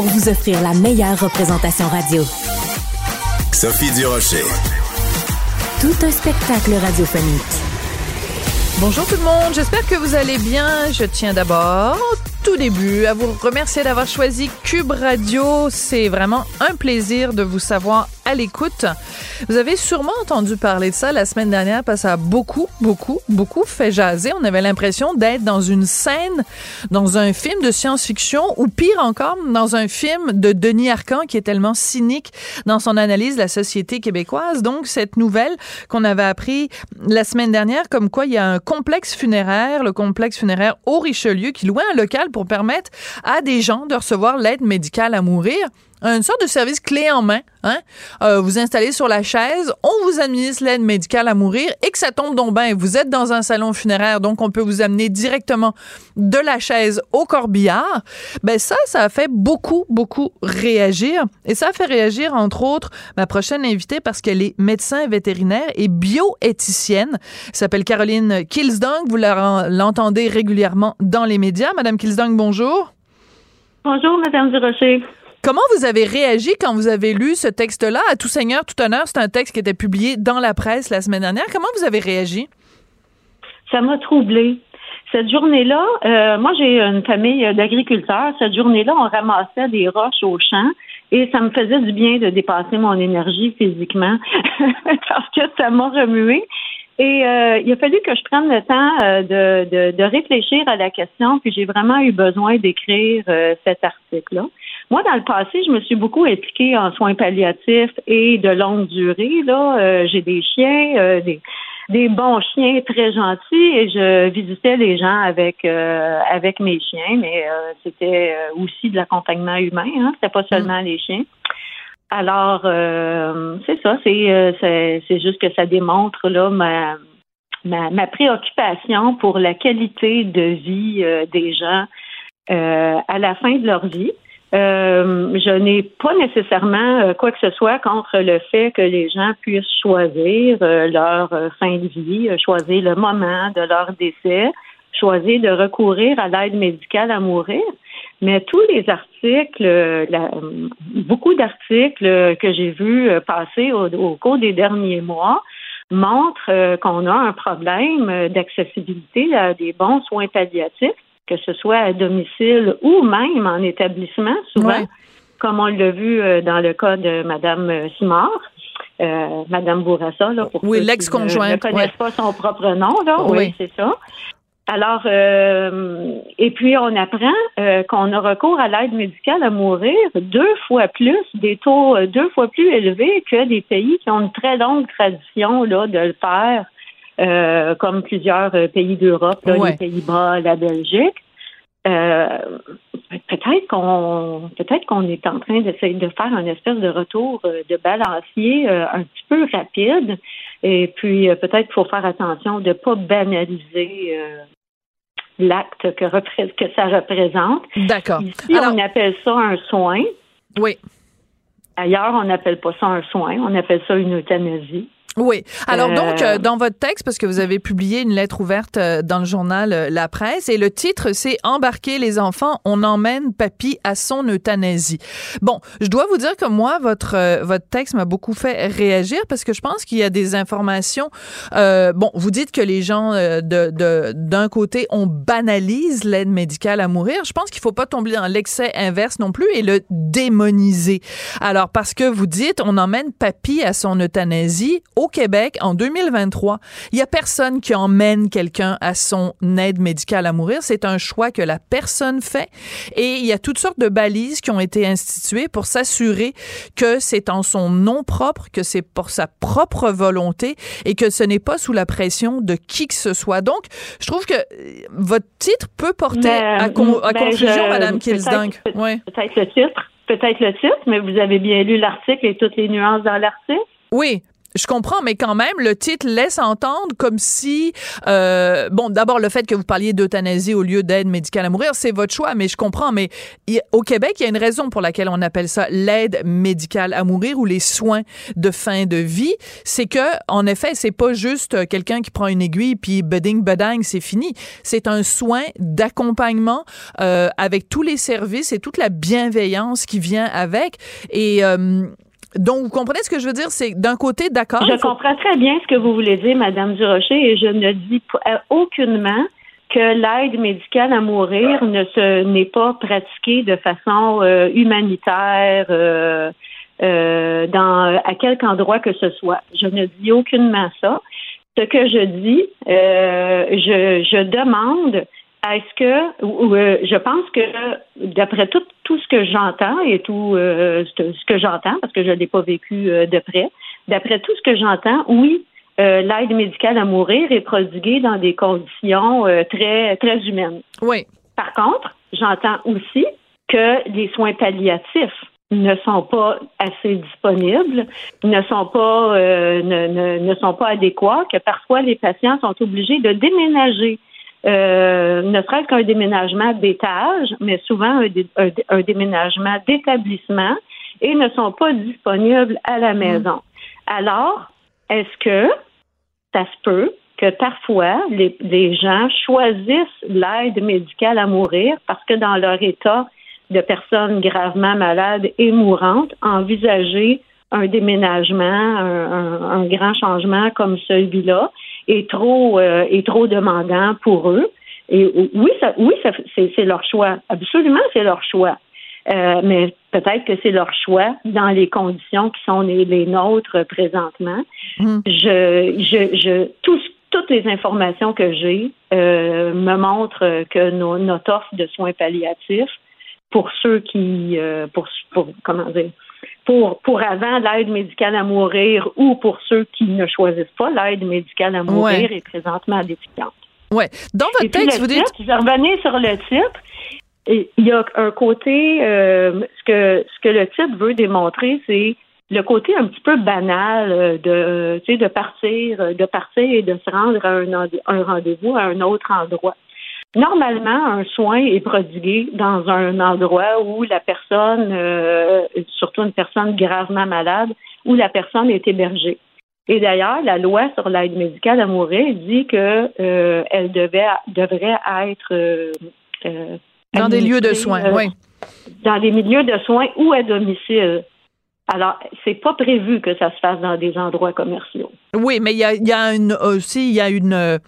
pour vous offrir la meilleure représentation radio. Sophie Durocher. Tout un spectacle radiophonique. Bonjour tout le monde, j'espère que vous allez bien. Je tiens d'abord tout début à vous remercier d'avoir choisi Cube Radio. C'est vraiment un plaisir de vous savoir à l'écoute. Vous avez sûrement entendu parler de ça la semaine dernière parce que ça a beaucoup, beaucoup, beaucoup fait jaser. On avait l'impression d'être dans une scène, dans un film de science-fiction ou pire encore, dans un film de Denis Arcand qui est tellement cynique dans son analyse de la société québécoise. Donc, cette nouvelle qu'on avait appris la semaine dernière, comme quoi il y a un complexe funéraire, le complexe funéraire au Richelieu, qui louait un local pour permettre à des gens de recevoir l'aide médicale à mourir une sorte de service clé en main. Hein? Euh, vous installez sur la chaise, on vous administre l'aide médicale à mourir et que ça tombe donc bien. Vous êtes dans un salon funéraire, donc on peut vous amener directement de la chaise au corbillard. Ben ça, ça a fait beaucoup, beaucoup réagir. Et ça a fait réagir, entre autres, ma prochaine invitée parce qu'elle est médecin vétérinaire et bioéthicienne. Elle s'appelle Caroline Kilsdong. Vous l'entendez régulièrement dans les médias. Madame Kilsdong, bonjour. Bonjour, Madame Durocher. Comment vous avez réagi quand vous avez lu ce texte-là? À tout seigneur, tout honneur, c'est un texte qui était publié dans la presse la semaine dernière. Comment vous avez réagi? Ça m'a troublée. Cette journée-là, euh, moi j'ai une famille d'agriculteurs. Cette journée-là, on ramassait des roches au champ et ça me faisait du bien de dépasser mon énergie physiquement parce que ça m'a remué. Et euh, il a fallu que je prenne le temps euh, de, de, réfléchir à la question, puis j'ai vraiment eu besoin d'écrire cet article-là. Moi, dans le passé, je me suis beaucoup impliquée en soins palliatifs et de longue durée. Là, euh, j'ai des chiens, euh, des, des bons chiens très gentils et je visitais les gens avec euh, avec mes chiens, mais c'était aussi de l'accompagnement humain. Hein, c'était pas seulement les chiens. Alors, c'est ça, c'est c'est juste que ça démontre là ma, ma, ma préoccupation pour la qualité de vie des gens à la fin de leur vie. Euh, je n'ai pas nécessairement euh, quoi que ce soit contre le fait que les gens puissent choisir euh, leur fin de vie, choisir le moment de leur décès, choisir de recourir à l'aide médicale à mourir. Mais tous les articles, beaucoup d'articles que j'ai vus passer au, au, cours des derniers mois montrent qu'on a un problème d'accessibilité à des bons soins palliatifs que ce soit à domicile ou même en établissement, souvent, comme on l'a vu euh, dans le cas de Mme euh, Simard. Euh, Madame Bourassa, là, pour oui, l'ex-conjointe. ne connaissent pas son propre nom, là. Oui, c'est ça. Alors, euh, et puis on apprend qu'on a recours à l'aide médicale à mourir deux fois plus, des taux deux fois plus élevés que des pays qui ont une très longue tradition là de le faire euh, comme plusieurs euh, pays d'Europe, les Pays-Bas, la Belgique. Euh, peut-être qu'on peut-être qu'on est en train d'essayer de faire un espèce de retour de balancier un petit peu rapide. Et puis peut-être qu'il faut faire attention de ne pas banaliser l'acte que, que ça représente. D'accord. Ici, on appelle ça un soin. Oui. Ailleurs, on n'appelle pas ça un soin, on appelle ça une euthanasie. Oui. Alors donc, euh, dans votre texte, parce que vous avez publié une lettre ouverte euh, dans le journal euh, La Presse, et le titre, c'est Embarquer les enfants, on emmène papy à son euthanasie. Bon, je dois vous dire que moi, votre votre texte m'a beaucoup fait réagir parce que je pense qu'il y a des informations. bon, vous dites que les gens de d'un côté, on banalise l'aide médicale à mourir. Je pense qu'il faut pas tomber dans l'excès inverse non plus et le démoniser. Alors parce que vous dites, on emmène papy à son euthanasie au Québec, en 2023, il y a personne qui emmène quelqu'un à son aide médicale à mourir. C'est un choix que la personne fait. Et il y a toutes sortes de balises qui ont été instituées pour s'assurer que c'est en son nom propre, que c'est pour sa propre volonté et que ce n'est pas sous la pression de qui que ce soit. Donc, je trouve que euh, votre titre peut porter à, ben, confusion, Madame Kilsdunk. Peut-être le titre peut-être le titre, mais vous avez bien lu l'article et toutes les nuances dans l'article. Oui, je comprends, mais quand même, le titre laisse entendre comme si, euh, bon, d'abord le fait que vous parliez d'euthanasie au lieu d'aide médicale à mourir, c'est votre choix, mais je comprends. Mais au Québec, il y a une raison pour laquelle on appelle ça l'aide médicale à mourir ou les soins de fin de vie, c'est que, en effet, c'est pas juste quelqu'un qui prend une aiguille puis beding bedang, c'est fini. C'est un soin d'accompagnement euh, avec tous les services et toute la bienveillance qui vient avec et euh, donc, vous comprenez ce que je veux dire? C'est d'un côté, d'accord. Je comprends très bien ce que vous voulez dire, Madame Durocher, et je ne dis euh, aucunement que l'aide médicale à mourir ne se n'est pas pratiquée de façon euh, humanitaire euh, dans à quelque endroit que ce soit. Je ne dis aucunement ça. Ce que je dis, je, je demande est-ce que euh, je pense que d'après tout, tout ce que j'entends et tout euh, ce que j'entends, parce que je ne l'ai pas vécu euh, de près, d'après tout ce que j'entends, oui, l'aide médicale à mourir est prodiguée dans des conditions très très humaines. Oui. Par contre, j'entends aussi que les soins palliatifs ne sont pas assez disponibles, ne sont pas ne, ne, ne sont pas adéquats, que parfois les patients sont obligés de déménager euh, ne serait-ce qu'un déménagement d'étage, mais souvent un, déménagement d'établissement et ne sont pas disponibles à la mm. maison. Alors, est-ce que ça se peut que parfois les, les gens choisissent l'aide médicale à mourir parce que dans leur état de personnes gravement malades et mourantes, envisager un déménagement, un grand changement comme celui-là, est trop euh, est trop demandant pour eux. Et oui, ça, oui, ça, c'est, leur choix. Absolument, c'est leur choix. Euh, mais peut-être que c'est leur choix dans les conditions qui sont les, les nôtres présentement. Mmh. Je, je, je, toutes les informations que j'ai euh, me montrent que nos, notre offre de soins palliatifs pour ceux qui, euh, pour, pour, comment dire, pour, pour avant l'aide médicale à mourir ou pour ceux qui ne choisissent pas l'aide médicale à mourir est présentement déficiente. Oui. Dans votre texte, vous dites. je vais sur le titre. il y a un côté, euh, ce, que, ce que le titre veut démontrer, c'est le côté un petit peu banal euh, de, de partir, de partir et de se rendre à un, un rendez-vous à un autre endroit. Normalement, un soin est prodigué dans un endroit où la personne, euh, surtout une personne gravement malade, où la personne est hébergée. Et d'ailleurs, la loi sur l'aide médicale à mourir dit que euh, elle devait devrait être euh, dans des lieux de soins, oui. Dans des milieux de soins ou à domicile. Alors, c'est pas prévu que ça se fasse dans des endroits commerciaux. Oui, mais il y a, y a une, aussi, il y a une, euh,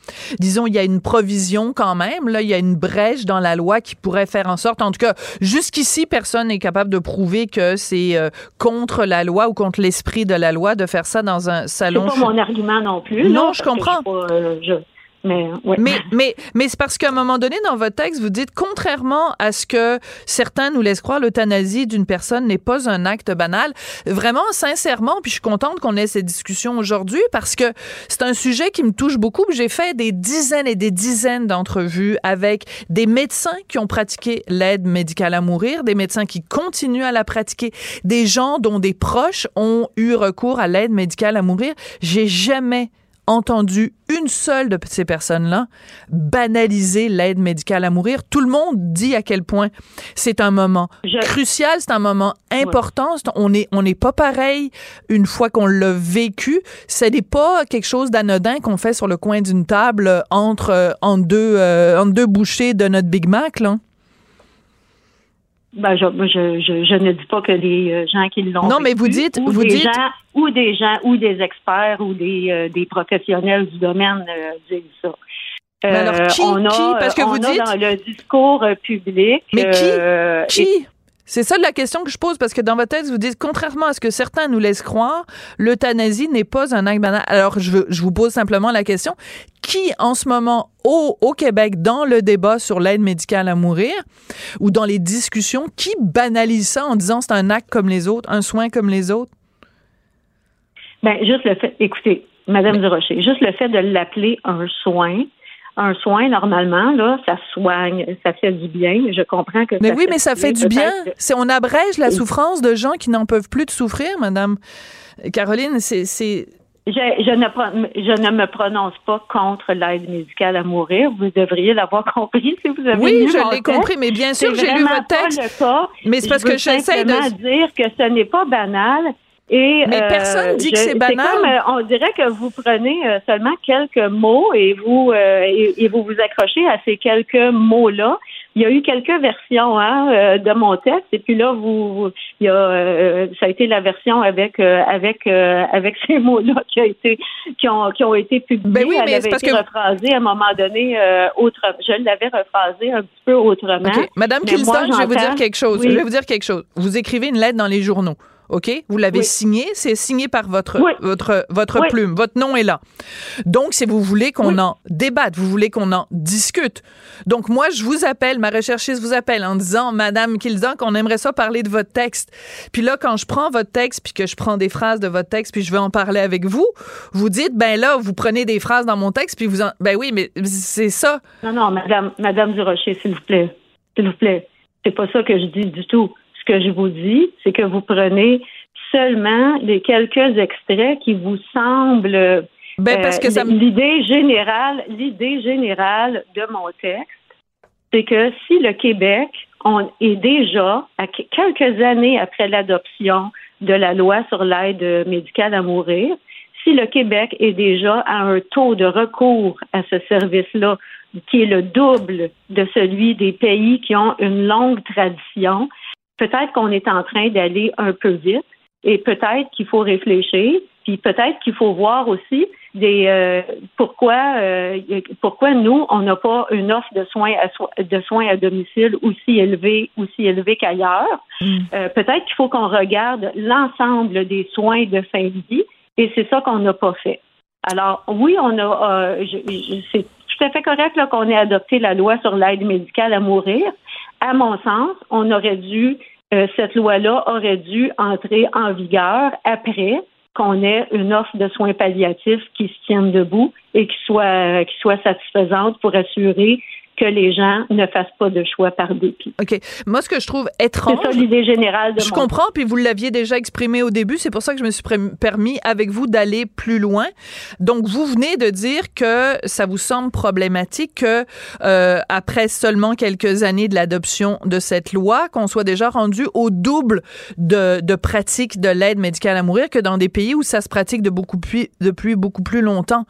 disons, il y a une provision quand même. Là, il y a une brèche dans la loi qui pourrait faire en sorte, en tout cas, jusqu'ici, personne n'est capable de prouver que c'est euh, contre la loi ou contre l'esprit de la loi de faire ça dans un salon. C'est pas mon argument non plus. Non, je comprends. Euh, mais, mais, mais, c'est parce qu'à un moment donné, dans votre texte, vous dites, contrairement à ce que certains nous laissent croire, l'euthanasie d'une personne n'est pas un acte banal. Vraiment, sincèrement, puis je suis contente qu'on ait cette discussion aujourd'hui parce que c'est un sujet qui me touche beaucoup. J'ai fait des dizaines et des dizaines d'entrevues avec des médecins qui ont pratiqué l'aide médicale à mourir, des médecins qui continuent à la pratiquer, des gens dont des proches ont eu recours à l'aide médicale à mourir. J'ai jamais entendu une seule de ces personnes-là banaliser l'aide médicale à mourir. Tout le monde dit à quel point c'est un moment crucial, c'est un moment important. On n'est on est pas pareil une fois qu'on l'a vécu. Ce n'est pas quelque chose d'anodin qu'on fait sur le coin d'une table entre, euh, en, deux, euh, en deux bouchées de notre Big Mac. Là. Ben, je, je, je, ne dis pas que les euh, gens qui l'ont. Non, mais vous dites, vous des dites. Gens, ou des gens, ou des experts, ou des, euh, des professionnels du domaine euh, disent ça. Mais alors, qui, on a, qui? Parce que on vous dites. dans le discours public. Mais qui? qui? C'est ça la question que je pose parce que dans votre texte, vous dites, contrairement à ce que certains nous laissent croire, l'euthanasie n'est pas un acte banal. Alors, je, je, vous pose simplement la question, qui en ce moment au, au Québec, dans le débat sur l'aide médicale à mourir ou dans les discussions, qui banalise ça en disant c'est un acte comme les autres, un soin comme les autres? Ben, juste le fait, écoutez, Madame Durocher, juste le fait de l'appeler un soin, un soin, normalement, là, ça soigne, ça fait du bien. Je comprends que Mais oui, mais ça fait du bien. C'est, on abrège la souffrance de gens qui n'en peuvent plus de souffrir, madame. Caroline, c'est, je, je, ne, je ne me prononce pas contre l'aide médicale à mourir. Vous devriez l'avoir compris si vous avez Oui, je l'ai compris, mais bien sûr, j'ai lu votre texte. Pas le cas. Mais c'est parce que j'essaie de dire que ce n'est pas banal. Et, mais personne dit que c'est banal. Comme, euh, on dirait que vous prenez euh, seulement quelques mots et vous euh, et, vous vous accrochez à ces quelques mots-là il y a eu quelques versions hein, euh, de mon texte et puis là vous, il y a euh, ça a été la version avec euh, avec avec ces mots-là qui a été qui ont qui ont été publiés. Ben oui, mais Elle avait parce été rephrasée à un moment donné autre je l'avais rephrasée un petit peu autrement. Madame Kilston, je vais vous dire quelque chose. Je vais vous dire quelque chose. Vous écrivez une lettre dans les journaux. OK? Vous l'avez signé, c'est signé par votre, votre, votre plume. Votre nom est là. Donc, si vous voulez qu'on en débatte, vous voulez qu'on en discute. Donc, moi, je vous appelle, ma recherchiste vous appelle en disant, Madame Kildan, qu'on aimerait ça parler de votre texte. Puis là, quand je prends votre texte, puis que je prends des phrases de votre texte, puis je veux en parler avec vous, vous dites, ben là, vous prenez des phrases dans mon texte, puis vous en... Ben oui, mais c'est ça. Non, non, Madame, Madame Durocher, s'il vous plaît. S'il vous plaît. C'est pas ça que je dis du tout ce que je vous dis, c'est que vous prenez seulement les quelques extraits qui vous semblent ben, parce que euh, l'idée générale, l'idée générale de mon texte, c'est que si le Québec on est déjà à quelques années après l'adoption de la loi sur l'aide médicale à mourir, si le Québec est déjà à un taux de recours à ce service-là qui est le double de celui des pays qui ont une longue tradition, peut-être qu'on est en train d'aller un peu vite et peut-être qu'il faut réfléchir, puis peut-être qu'il faut voir aussi des euh, pourquoi euh, pourquoi nous on n'a pas une offre de soins à de soins à domicile aussi élevée aussi élevée qu'ailleurs. Mm. Euh, peut-être qu'il faut qu'on regarde l'ensemble des soins de fin de vie et c'est ça qu'on n'a pas fait. Alors oui, on a c'est tout à fait correct qu'on ait adopté la loi sur l'aide médicale à mourir. À mon sens, on aurait dû euh, cette loi-là aurait dû entrer en vigueur après qu'on ait une offre de soins palliatifs qui se tienne debout et qui soit, qui soit satisfaisante pour assurer que les gens ne fassent pas de choix par dépit. OK. Moi, ce que je trouve étrange. C'est ça l'idée générale de Je comprends, puis vous l'aviez déjà exprimé au début. C'est pour ça que je me suis permis avec vous d'aller plus loin. Donc, vous venez de dire que ça vous semble problématique que, euh, après seulement quelques années de l'adoption de cette loi, qu'on soit déjà rendu au double de, de pratiques de l'aide médicale à mourir que dans des pays où ça se pratique de beaucoup plus, depuis beaucoup plus longtemps.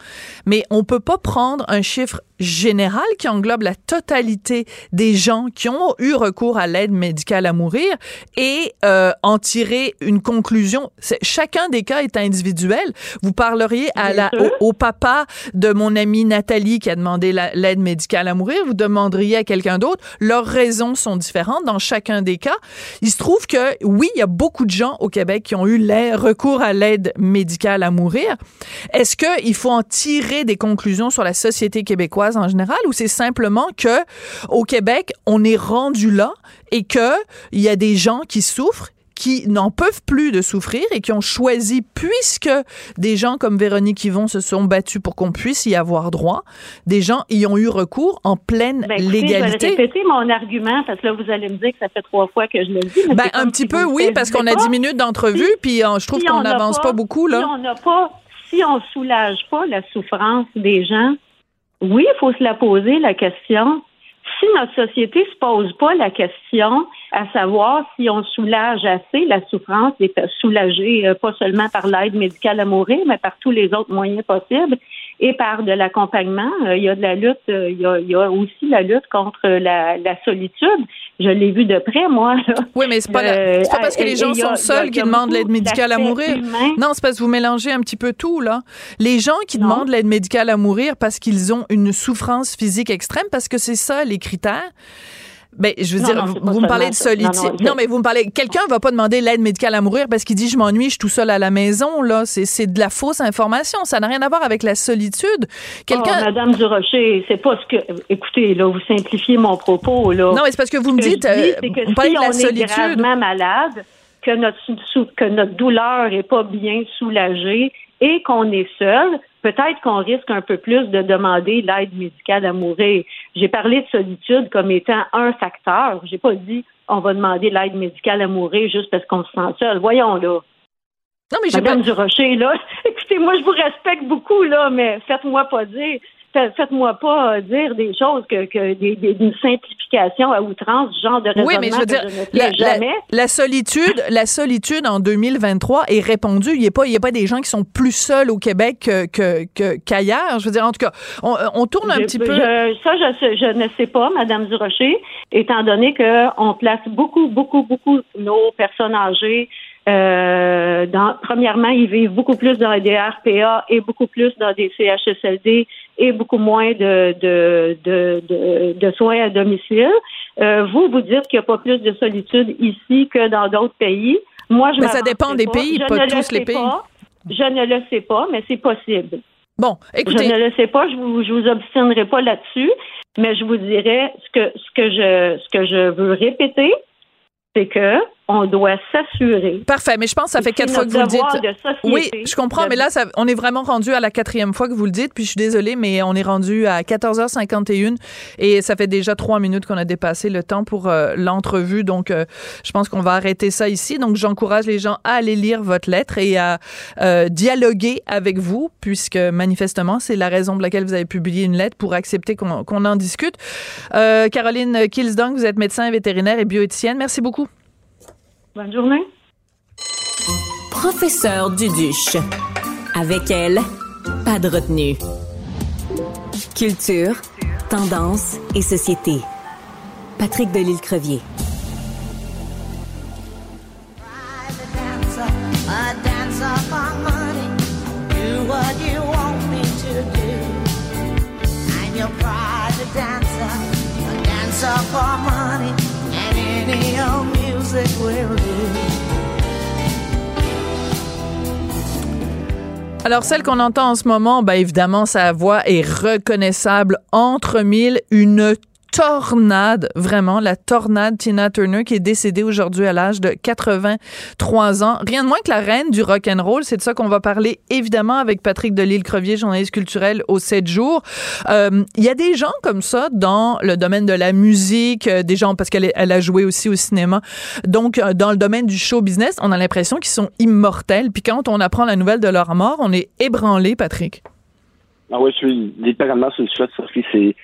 Mais on peut pas prendre un chiffre général qui englobe la totalité des gens qui ont eu recours à l'aide médicale à mourir et euh, en tirer une conclusion. Chacun des cas est individuel. Vous parleriez à la, au, papa de mon amie Nathalie qui a demandé l'aide médicale à mourir, vous demanderiez à quelqu'un d'autre. Leurs raisons sont différentes dans chacun des cas. Il se trouve que oui, il y a beaucoup de gens au Québec qui ont eu recours à l'aide médicale à mourir. Est-ce qu'il faut en tirer des conclusions sur la société québécoise en général ou c'est simplement que au Québec, on est rendu là et que il y a des gens qui souffrent qui n'en peuvent plus de souffrir et qui ont choisi, puisque des gens comme Véronique Yvon se sont battus pour qu'on puisse y avoir droit, des gens y ont eu recours en pleine ben, légalité. Je vais répéter mon argument parce que là, vous allez me dire que ça fait trois fois que je le dis. Ben, un petit peu, oui, parce qu'on a dix minutes d'entrevue, puis euh, je trouve qu'on n'avance pas, beaucoup. Là. Si on n'a pas, si on soulage pas la souffrance des gens, oui, il faut se la poser, la question. Si notre société se pose pas la question à savoir si on soulage assez la souffrance, est soulagée euh, pas seulement par l'aide médicale à mourir, mais par tous les autres moyens possibles, et par de l'accompagnement. Euh, il y a de la lutte, euh, il y a, aussi la lutte contre la, solitude. Je l'ai vu de près, moi. Oui, mais c'est pas, pas parce que les gens sont seuls qui demandent l'aide médicale à mourir. Non, c'est parce que vous mélangez un petit peu tout, là. Les gens qui demandent l'aide médicale à mourir parce qu'ils ont une souffrance physique extrême, parce que c'est ça les critères. Ben, je veux dire, vous, me parlez de solitude. Non, mais vous me parlez. Quelqu'un va pas demander l'aide médicale à mourir parce qu'il dit je m'ennuie, je suis tout seul à la maison. Là, c'est de la fausse information. Ça n'a rien à voir avec la solitude. Quelqu'un. Oh, Madame Durocher, c'est pas ce que. Écoutez, là, vous simplifiez mon propos. Là. Non, mais c'est parce que vous me dites. Euh, vous parlez de la on solitude. Est gravement malade, que notre que notre douleur est pas bien soulagée et qu'on est seul, peut-être qu'on risque un peu plus de demander l'aide médicale à mourir. J'ai parlé de solitude comme étant un facteur. J'ai pas dit on va demander l'aide médicale à mourir juste parce qu'on se sent seul. Voyons là. Non, mais Madame pas... Durocher, là, écoutez, moi, je vous respecte beaucoup, là, mais faites-moi pas dire faites-moi pas dire des choses que, que des, des, une simplification à outrance, ce genre de raisonnement oui, mais je veux dire, je la, jamais. La, la, solitude, la solitude en 2023 est répandue. Il n'y a pas, il y a pas des gens qui sont plus seuls au Québec que, que, qu'ailleurs. Je veux dire, en tout cas, on, on tourne un je, petit peu. Je, ça, je, je ne sais pas, Madame Durocher, étant donné que on place beaucoup, beaucoup, beaucoup nos personnes âgées euh, dans, premièrement, ils vivent beaucoup plus dans des RPA et beaucoup plus dans des CHSLD et beaucoup moins de, de, de, de, de soins à domicile. Euh, vous, vous dites qu'il n'y a pas plus de solitude ici que dans d'autres pays. Moi, je Mais ça dépend des pas. pays, je pas ne tous le les pays. Pas. Je ne le sais pas, mais c'est possible. Bon, écoutez. Je ne le sais pas, je vous, je vous obstinerai pas là-dessus, mais je vous dirais ce que, ce que je, ce que je veux répéter, c'est que on doit s'assurer. Parfait, mais je pense que ça fait quatre fois que vous le dites. oui, je comprends, de... mais là, ça, on est vraiment rendu à la quatrième fois que vous le dites, puis je suis désolée, mais on est rendu à 14h51 et ça fait déjà trois minutes qu'on a dépassé le temps pour euh, l'entrevue, donc euh, je pense qu'on va arrêter ça ici. Donc j'encourage les gens à aller lire votre lettre et à euh, dialoguer avec vous, puisque manifestement, c'est la raison pour laquelle vous avez publié une lettre pour accepter qu'on qu en discute. Caroline Kilsdong, vous êtes médecin vétérinaire et bioéthicienne. Merci beaucoup. Bonne journée. Professeur Duduche. Avec elle, pas de retenue. Culture, tendance et société. Patrick Delisle-Crevier. for money Alors, celle qu'on entend en ce moment, ben évidemment, sa voix est reconnaissable entre mille, une tornade, vraiment la tornade Tina Turner qui est décédée aujourd'hui à l'âge de 83 ans. Rien de moins que la reine du rock and roll. C'est de ça qu'on va parler évidemment avec Patrick Delisle-Crevier, journaliste culturel au 7 jours. Il euh, y a des gens comme ça dans le domaine de la musique, euh, des gens parce qu'elle elle a joué aussi au cinéma. Donc euh, dans le domaine du show business, on a l'impression qu'ils sont immortels. Puis quand on apprend la nouvelle de leur mort, on est ébranlé, Patrick. Ah oui, je suis littéralement sur le Sophie. C'est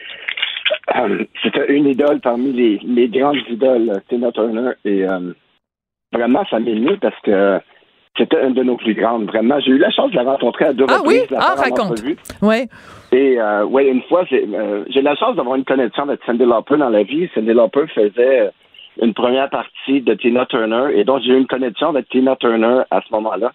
euh, c'était une idole parmi les, les grandes idoles, Tina Turner. Et euh, vraiment, ça m'émeut parce que c'était une de nos plus grandes. Vraiment, j'ai eu la chance de la rencontrer à deux ah reprises. oui? Ah, raconte. Oui. Et euh, ouais, une fois, j'ai euh, eu la chance d'avoir une connexion avec Cindy Lauper dans la vie. Cindy Lauper faisait une première partie de Tina Turner et donc j'ai eu une connexion avec Tina Turner à ce moment-là.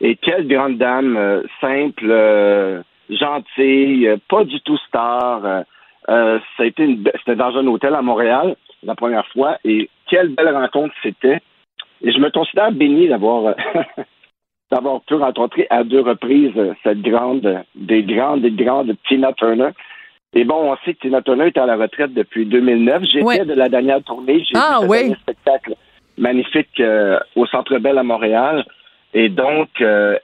Et quelle grande dame, euh, simple, gentille, pas du tout star. Euh, ça a été une, c'était dans un hôtel à Montréal la première fois et quelle belle rencontre c'était. Et je me considère béni d'avoir d'avoir pu rencontrer à deux reprises cette grande, des grandes, des grandes Tina Turner. Et bon, on sait que Tina Turner était à la retraite depuis 2009. J'étais de la dernière tournée. J'ai Ah, dernier spectacle magnifique euh, au Centre Bell à Montréal. Et donc, euh,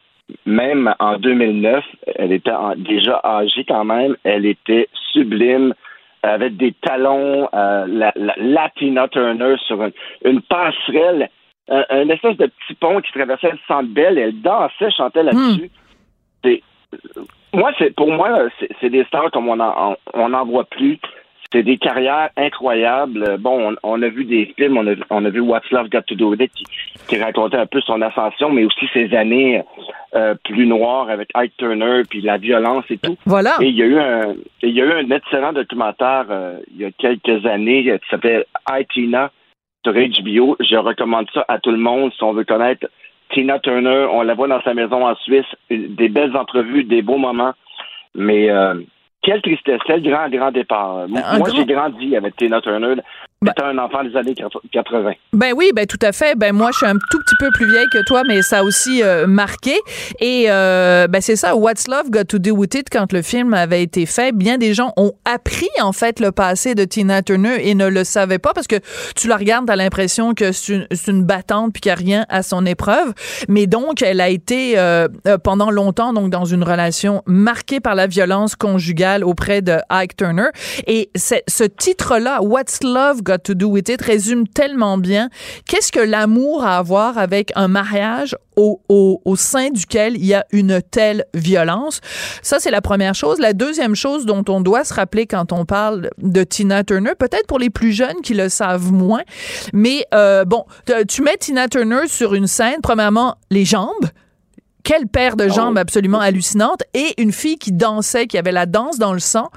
même en 2009, elle était en- déjà âgée quand même. Elle était sublime, avec des talons, euh, la, la, la Tina Turner sur une, une passerelle, un, un espèce de petit pont qui traversait le Centre Bell. Elle dansait, chantait là-dessus. C'est- Moi, c'est pour moi, c'est des stars comme on en, on n'en voit plus. C'est des carrières incroyables. Bon, on, on a vu des films, on a, on a vu What's Love Got to Do With It qui, qui racontait un peu son ascension, mais aussi ses années euh, plus noires avec Ike Turner, puis la violence et tout. Voilà. Et il y a eu un, il y a eu un excellent documentaire euh, il y a quelques années euh, qui s'appelle I Tina sur HBO. Je recommande ça à tout le monde si on veut connaître Tina Turner. On la voit dans sa maison en Suisse. Des belles entrevues, des beaux moments. Mais euh, quelle tristesse, quel grand, grand départ. Moi, j'ai grandi avec Tina Turner Ben- un enfant des années 80. Ben oui, ben tout à fait. Ben moi, je suis un tout petit peu plus vieille que toi, mais ça a aussi euh, marqué. Et euh, ben c'est ça, What's Love Got to Do With It, quand le film avait été fait, bien des gens ont appris en fait le passé de Tina Turner et ne le savaient pas parce que tu la regardes, t'as l'impression que c'est une, battante puis qu'il n'y a rien à son épreuve. Mais donc, elle a été euh, pendant longtemps donc dans une relation marquée par la violence conjugale auprès de Ike Turner. Et ce titre-là, What's Love Got to Do With It, résume tellement bien qu'est-ce que l'amour a à voir avec un mariage au, au, sein duquel il y a une telle violence. Ça, c'est la première chose. La deuxième chose dont on doit se rappeler quand on parle de Tina Turner, peut-être pour les plus jeunes qui le savent moins, mais euh, bon, tu mets Tina Turner sur une scène, premièrement, les jambes, quelle paire de jambes absolument hallucinante et une fille qui dansait, qui avait la danse dans le sang.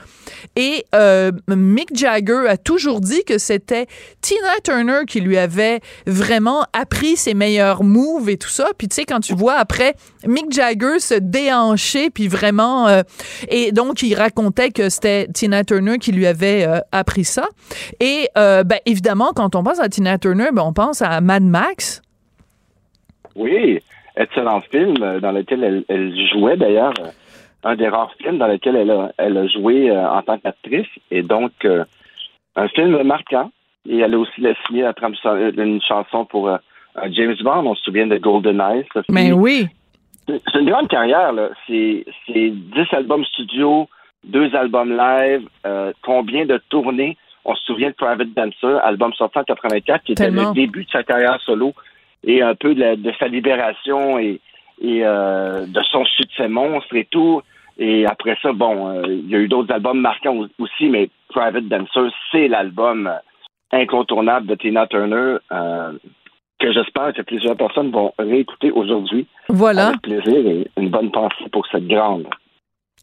Et euh, Mick Jagger a toujours dit que c'était Tina Turner qui lui avait vraiment appris ses meilleurs moves et tout ça. Puis tu sais, quand tu vois après Mick Jagger se déhancher, puis vraiment... euh, et donc, il racontait que c'était Tina Turner qui lui avait euh, appris ça. Et euh, ben, évidemment, quand on pense à Tina Turner, ben, on pense à Mad Max. Oui, excellent film euh, dans lequel elle, elle jouait d'ailleurs. euh, Un des rares films dans lequel elle a, elle a joué euh, en tant qu'actrice. Et donc, un film marquant. Et elle a aussi signé la trame une chanson pour James Bond. On se souvient de GoldenEye. Sophie. Mais oui. C'est une grande carrière, là. C'est c'est 10 albums studio, deux albums live, euh, combien de tournées? On se souvient de Private Dancer, album sorti en 84, qui était Tellement. le début de sa carrière solo et un peu de, la- de sa libération et, et euh, de son succès monstre et tout. Et après ça, bon, euh, il y a eu d'autres albums marquants au- aussi, mais Private Dancer, c'est l'album incontournable de Tina Turner euh, que j'espère que plusieurs personnes vont réécouter aujourd'hui Voilà. avec plaisir et une bonne pensée pour cette grande.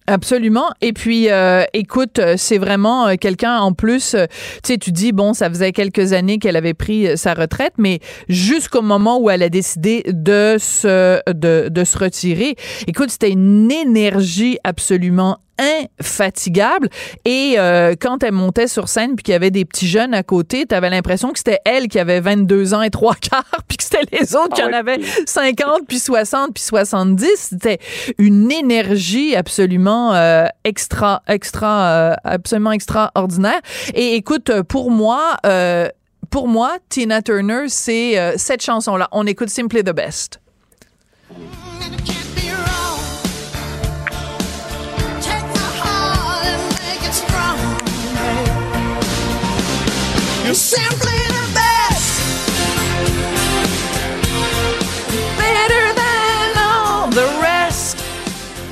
Absolument. Et puis, euh, écoute, euh, c'est vraiment euh, quelqu'un en plus. euh, tu sais, tu dis bon, ça faisait quelques années qu'elle avait pris sa retraite, mais jusqu'au moment où elle a décidé de se de, de se retirer, écoute, c'était une énergie absolument infatigable. Et euh, quand elle montait sur scène puis qu'il y avait des petits jeunes à côté, tu avais l'impression que c'était elle qui avait 22 ans et trois quarts puis que c'était les autres qui Ah en avaient puis- 50 puis 60 puis 70, c'était une énergie absolument euh, extra extra euh, absolument extraordinaire. Et écoute pour moi euh, pour moi Tina Turner c'est euh, cette chanson là, on écoute Simply the Best.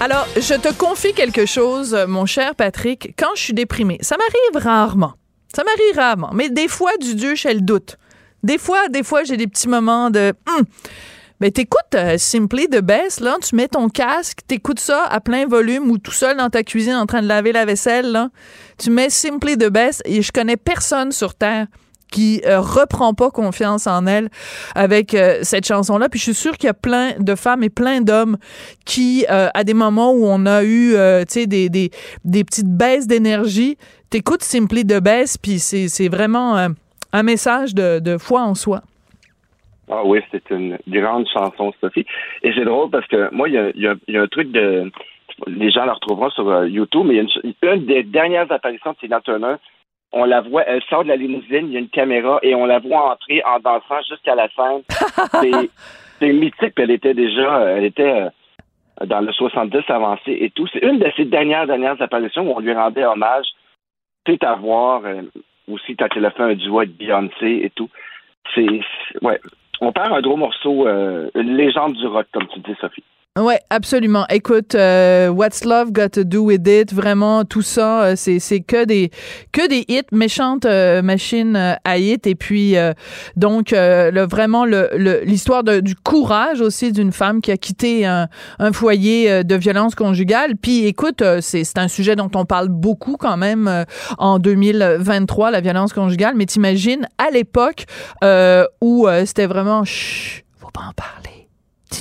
Alors, je te confie quelque chose, mon cher Patrick. Quand je suis déprimée, ça m'arrive rarement. Ça m'arrive rarement. Mais des fois, du Dieu, j'ai doute. Des fois, des fois, j'ai des petits moments de. Hum. Mais t'écoutes euh, Simply the Best, là, tu mets ton casque, t'écoutes ça à plein volume ou tout seul dans ta cuisine en train de laver la vaisselle, là. Tu mets Simply the Best et je connais personne sur Terre qui euh, reprend pas confiance en elle avec euh, cette chanson-là. Puis je suis sûre qu'il y a plein de femmes et plein d'hommes qui, à des moments où on a eu, des, des, des petites baisses d'énergie, t'écoutes Simply the Best, puis c'est vraiment un message de, de foi en soi. Ah oui, c'est une grande chanson, Sophie. Et c'est drôle parce que moi, il y a, il y a- il y a un truc de. Les gens la retrouveront sur euh, YouTube, mais il y a une, une des dernières apparitions de Tina Turner. On la voit, elle sort de la limousine, il y a une caméra et on la voit entrer en dansant jusqu'à la scène. C'est- C'est mythique, elle était déjà, elle était euh, dans le 70 avancé et tout. C'est une de ses dernières, dernières apparitions où on lui rendait hommage. C'est à voir euh, aussi quand elle a fait un duo avec Beyoncé et tout. C'est- ouais. On perd un gros morceau, euh, une légende du rock, comme tu dis, Sophie. Ouais, absolument. Écoute, euh, What's Love Got to Do with It, vraiment tout ça, euh, c'est c'est que des que des hits, méchante euh, machine euh, à hits. Et puis euh, donc le vraiment le le- l'histoire de- du courage aussi d'une femme qui a quitté un, un foyer de violence conjugale. Puis écoute, c'est c'est un sujet dont on parle beaucoup quand même en 2023, la violence conjugale. Mais t'imagines à l'époque où c'était vraiment chut, faut pas en parler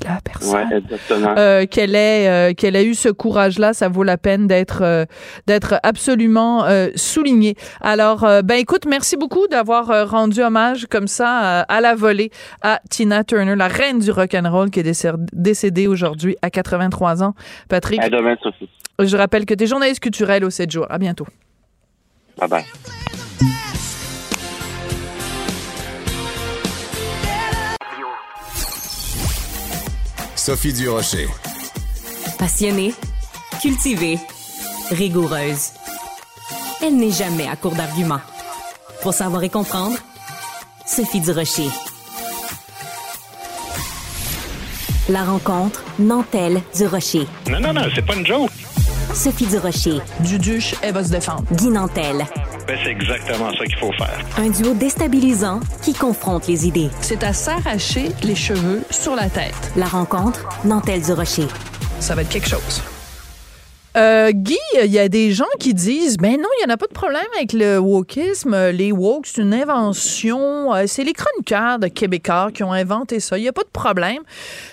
À personne. Ouais, exactement. Euh, qu'elle ait euh, qu'elle ait eu ce courage-là, ça vaut la peine d'être euh, d'être absolument souligné. Alors, ben écoute, merci beaucoup d'avoir rendu hommage comme ça à la volée à Tina Turner, la reine du rock and roll qui est décé- décédée aujourd'hui à 83 ans. Patrick, À demain, Sophie. je rappelle que tu es journaliste culturel au 7 jours. À bientôt. Bye bye. Sophie Durocher. Passionnée, cultivée, rigoureuse. Elle n'est jamais à court d'arguments. Pour savoir et comprendre, Sophie Durocher. La rencontre Nantel du Rocher. Non, non, non, c'est pas une joke. Sophie Durocher, Duduche, elle va se défendre. Guy Nantel. Ben, c'est exactement ça qu'il faut faire. Un duo déstabilisant qui confronte les idées. C'est à s'arracher les cheveux sur la tête. La rencontre Nantel du Rocher. Ça va être quelque chose. Euh, Guy, il y a des gens qui disent ben non, il n'y en a pas de problème avec le wokisme. Les woke, c'est une invention. Euh, c'est les chroniqueurs de Québécois qui ont inventé ça. Il n'y a pas de problème.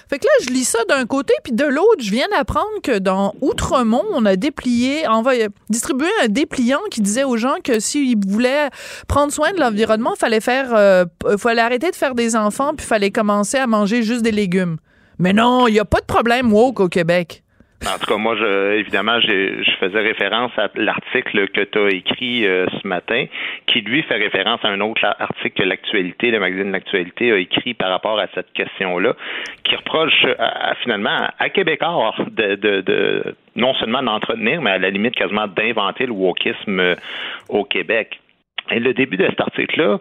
Fait que là, je lis ça d'un côté, puis de l'autre, je viens d'apprendre que dans Outremont, on a déplié, envoyé, distribué un dépliant qui disait aux gens que s'ils voulaient prendre soin de l'environnement, fallait faire, euh, fallait arrêter de faire des enfants, puis fallait commencer à manger juste des légumes. Mais non, il n'y a pas de problème woke au Québec. En tout cas, moi, je, évidemment, je faisais référence à l'article que tu as écrit euh, ce matin, qui lui fait référence à un autre article que l'actualité, le magazine L'actualité a écrit par rapport à cette question-là, qui reproche à- finalement à Québécois de, de, de non seulement d'entretenir, mais à la limite quasiment d'inventer le wokisme euh, au Québec. Et le début de cet article-là,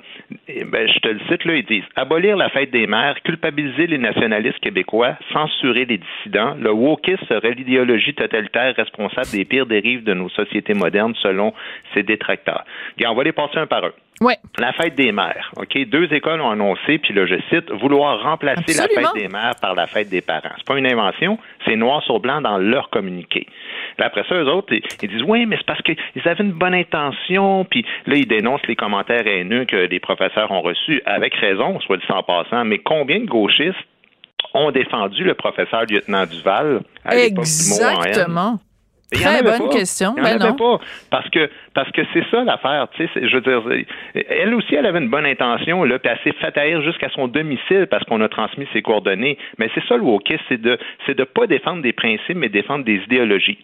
eh ben, je te le cite, là, ils disent abolir la fête des mères, culpabiliser les nationalistes québécois, censurer les dissidents. Le wokisme serait l'idéologie totalitaire responsable des pires dérives de nos sociétés modernes, selon ses détracteurs. Bien, on va les passer un par un. Ouais. La fête des mères. OK? Deux écoles ont annoncé, puis là, je cite, vouloir remplacer Absolument. la fête des mères par la fête des parents. C'est pas une invention, c'est noir sur blanc dans leur communiqué. Puis après ça, eux autres, ils, ils disent, oui, mais c'est parce qu'ils avaient une bonne intention, puis là, ils dénoncent les commentaires haineux que les professeurs ont reçus, avec raison, soit dit en passant, mais combien de gauchistes ont défendu le professeur lieutenant Duval à l'époque du mot en haine? Très bonne pas. question. Il Ben avait non. pas. Parce que parce que c'est ça l'affaire. Tu sais, c'est- je veux dire, elle aussi, elle avait une bonne intention, là, puis elle s'est fait haïr jusqu'à son domicile parce qu'on a transmis ses coordonnées. Mais c'est ça le wokisme, c'est de c'est de pas défendre des principes, mais défendre des idéologies.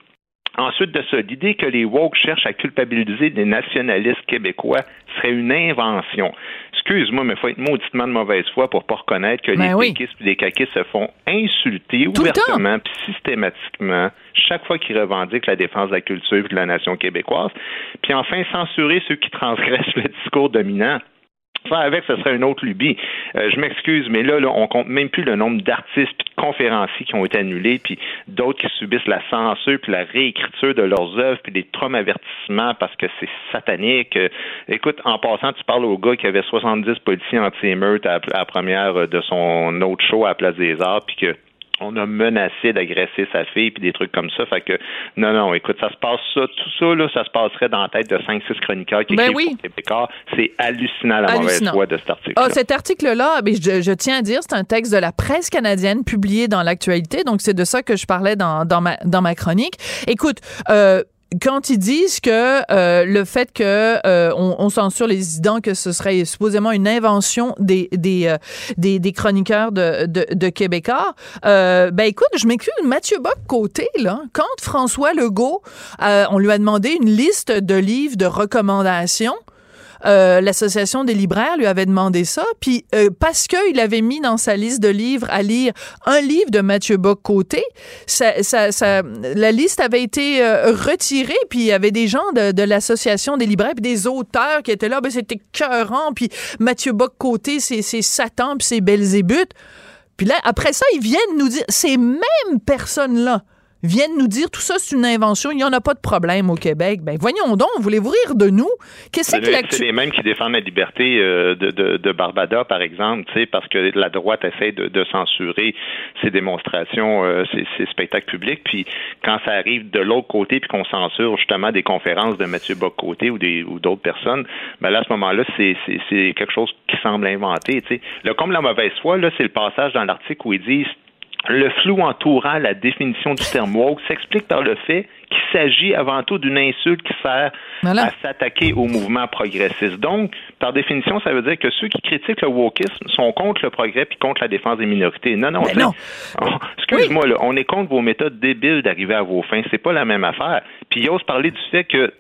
Ensuite de ça, l'idée que les woke cherchent à culpabiliser des nationalistes québécois serait une invention. Excuse-moi, mais il faut être mauditement de mauvaise foi pour pas reconnaître que Ben les oui. péquistes et les caquistes se font insulter Tout ouvertement puis systématiquement chaque fois qu'ils revendiquent la défense de la culture et de la nation québécoise. Puis enfin, censurer ceux qui transgressent le discours dominant. Faire avec, ce serait une autre lubie. Euh, je m'excuse, mais là, là, on compte même plus le nombre d'artistes puis de conférenciers qui ont été annulés, puis d'autres qui subissent la censure puis la réécriture de leurs œuvres, puis des traumavertissements parce que c'est satanique. Euh, écoute, en passant, tu parles au gars qui avait 70 policiers anti-émeute à, la première de son autre show à la Place des Arts, puis que on a menacé d'agresser sa fille puis des trucs comme ça. Fait que non, non, écoute, ça se passe ça, tout ça là, ça se passerait dans la tête de 5-6 chroniqueurs qui Ben écrivent oui. pour Québécois. C'est hallucinant la mauvaise foi de cet article. Ah, cet article-là, ben, je, je tiens à dire, c'est un texte de la presse canadienne publié dans l'actualité. Donc, c'est de ça que je parlais dans, dans, ma, dans ma chronique. Écoute, euh, quand ils disent que euh, le fait que euh, on, on censure les dissidents, que ce serait supposément une invention des des euh, des, des chroniqueurs de, de, de Québécois, euh, ben écoute, je m'excuse, Mathieu Bock côté là, quand François Legault, euh, on lui a demandé une liste de livres de recommandations. Euh, l'association des libraires lui avait demandé ça, puis euh, parce qu'il avait mis dans sa liste de livres à lire un livre de Mathieu Bock-Côté, ça, ça, ça- la liste avait été euh, retirée, puis il y avait des gens de, de l'association des libraires, puis des auteurs qui étaient là, ben c'était cœurant, puis Mathieu Bock-Côté, c'est c'est Satan, puis c'est Belzébuth. Puis là, après ça, ils viennent nous dire, ces mêmes personnes-là viennent nous dire tout ça, c'est une invention, il n'y en a pas de problème au Québec. Ben voyons donc, voulez-vous rire de nous? Qu'est-ce C'est que c'est les mêmes qui défendent la liberté euh, de, de, de Barbada, par exemple, parce que la droite essaie de, de censurer ces démonstrations, euh, ces, ces spectacles publics. Puis quand ça arrive de l'autre côté, puis qu'on censure justement des conférences de Mathieu Bock-Côté ou des ou d'autres personnes, ben là, à ce moment-là, c'est, c'est, c'est quelque chose qui semble inventé. Le comme la mauvaise foi, là, c'est le passage dans l'article où ils disent Le flou entourant la définition du terme woke s'explique par le fait qu'il s'agit avant tout d'une insulte qui sert Voilà. à s'attaquer au mouvement progressiste. Donc, par définition, ça veut dire que ceux qui critiquent le wokisme sont contre le progrès puis contre la défense des minorités. Non, non, Ben non. Oh, Excuse-moi, là, on est contre vos méthodes débiles d'arriver à vos fins. C'est pas la même affaire. Puis il ose parler du fait que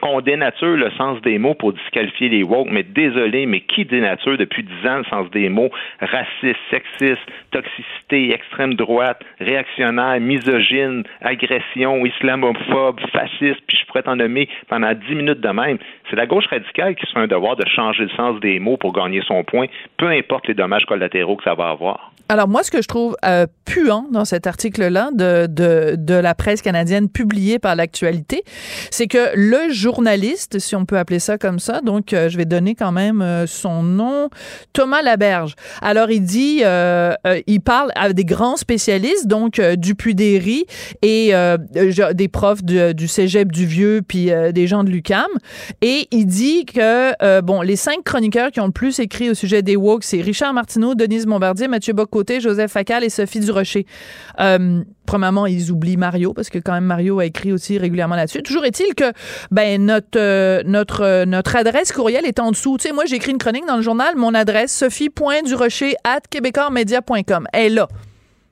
qu'on dénature le sens des mots pour disqualifier les woke, mais désolé, mais qui dénature depuis dix ans le sens des mots? Raciste, sexiste, toxicité, extrême droite, réactionnaire, misogyne, agression, islamophobe, fasciste, puis je pourrais t'en nommer pendant dix minutes de même. C'est la gauche radicale qui se fait un devoir de changer le sens des mots pour gagner son point, peu importe les dommages collatéraux que ça va avoir. Alors moi, ce que je trouve euh, puant dans cet article-là de, de, la presse canadienne publié par l'actualité, c'est que le journaliste, si on peut appeler ça comme ça, donc euh, je vais donner quand même euh, son nom, Thomas Laberge. Alors il dit, il parle à des grands spécialistes, donc euh, Dupuy-Derry et des profs du, Cégep du Vieux puis des gens de l'UCAM, et il dit que euh, bon, les cinq chroniqueurs qui ont le plus écrit au sujet des woke, c'est Richard Martineau, Denise Bombardier, Mathieu Bocoté, Joseph Facal et Sophie Durocher. Euh, premièrement, ils oublient Mario parce que quand même Mario a écrit aussi régulièrement là-dessus. Toujours est-il que ben notre euh, notre euh, notre adresse courriel est en dessous. Tu sais, moi j'ai écrit une chronique dans le journal, mon adresse sophie.durocher at québécoismedia.com. Elle est là.